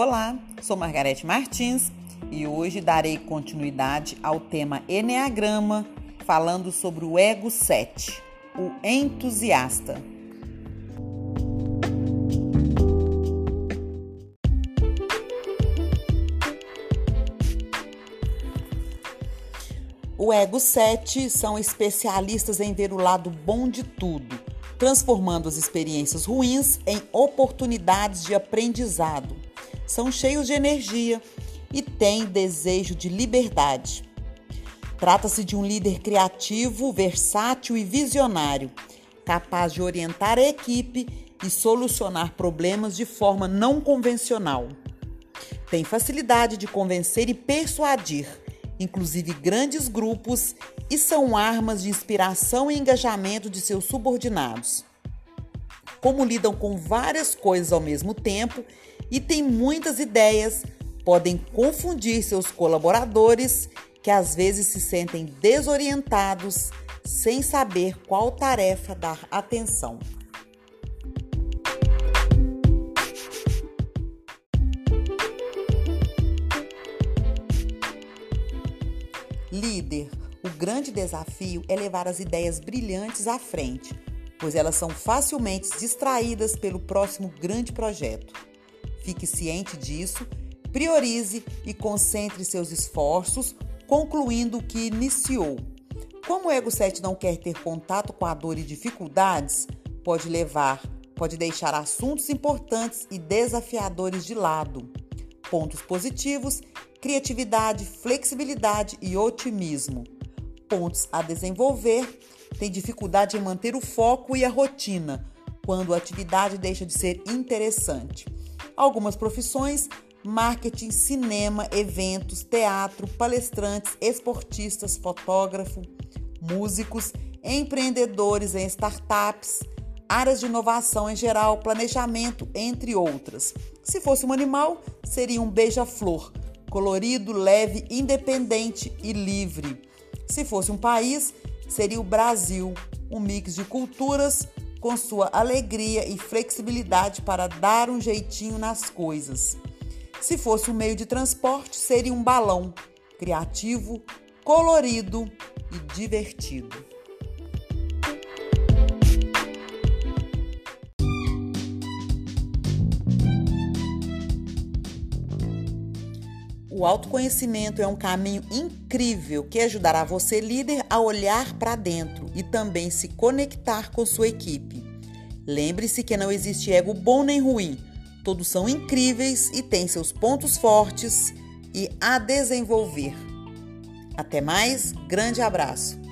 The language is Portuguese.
Olá, sou Margarete Martins e hoje darei continuidade ao tema Enneagrama, falando sobre o Ego 7, o entusiasta. O Ego 7 são especialistas em ver o lado bom de tudo, transformando as experiências ruins em oportunidades de aprendizado são cheios de energia e têm desejo de liberdade. Trata-se de um líder criativo, versátil e visionário, capaz de orientar a equipe e solucionar problemas de forma não convencional. Tem facilidade de convencer e persuadir, inclusive grandes grupos, e são armas de inspiração e engajamento de seus subordinados. Como lidam com várias coisas ao mesmo tempo e têm muitas ideias, podem confundir seus colaboradores que às vezes se sentem desorientados sem saber qual tarefa dar atenção. Líder, o grande desafio é levar as ideias brilhantes à frente, pois elas são facilmente distraídas pelo próximo grande projeto. Fique ciente disso, priorize e concentre seus esforços, concluindo o que iniciou. Como o ego 7 não quer ter contato com a dor e dificuldades, pode levar, pode deixar assuntos importantes e desafiadores de lado. Pontos positivos: criatividade, flexibilidade e otimismo. Pontos a desenvolver: tem dificuldade em manter o foco e a rotina, quando a atividade deixa de ser interessante. Algumas profissões: marketing, cinema, eventos, teatro, palestrantes, esportistas, fotógrafo, músicos, empreendedores em startups, áreas de inovação em geral, planejamento, entre outras. Se fosse um animal, seria um beija-flor, colorido, leve, independente e livre. Se fosse um país, seria o Brasil, um mix de culturas, com sua alegria e flexibilidade para dar um jeitinho nas coisas. Se fosse um meio de transporte, seria um balão criativo, colorido e divertido. O autoconhecimento é um caminho incrível que ajudará você, líder, a olhar para dentro e também se conectar com sua equipe. Lembre-se que não existe ego bom nem ruim, todos são incríveis e têm seus pontos fortes e a desenvolver. Até mais, grande abraço!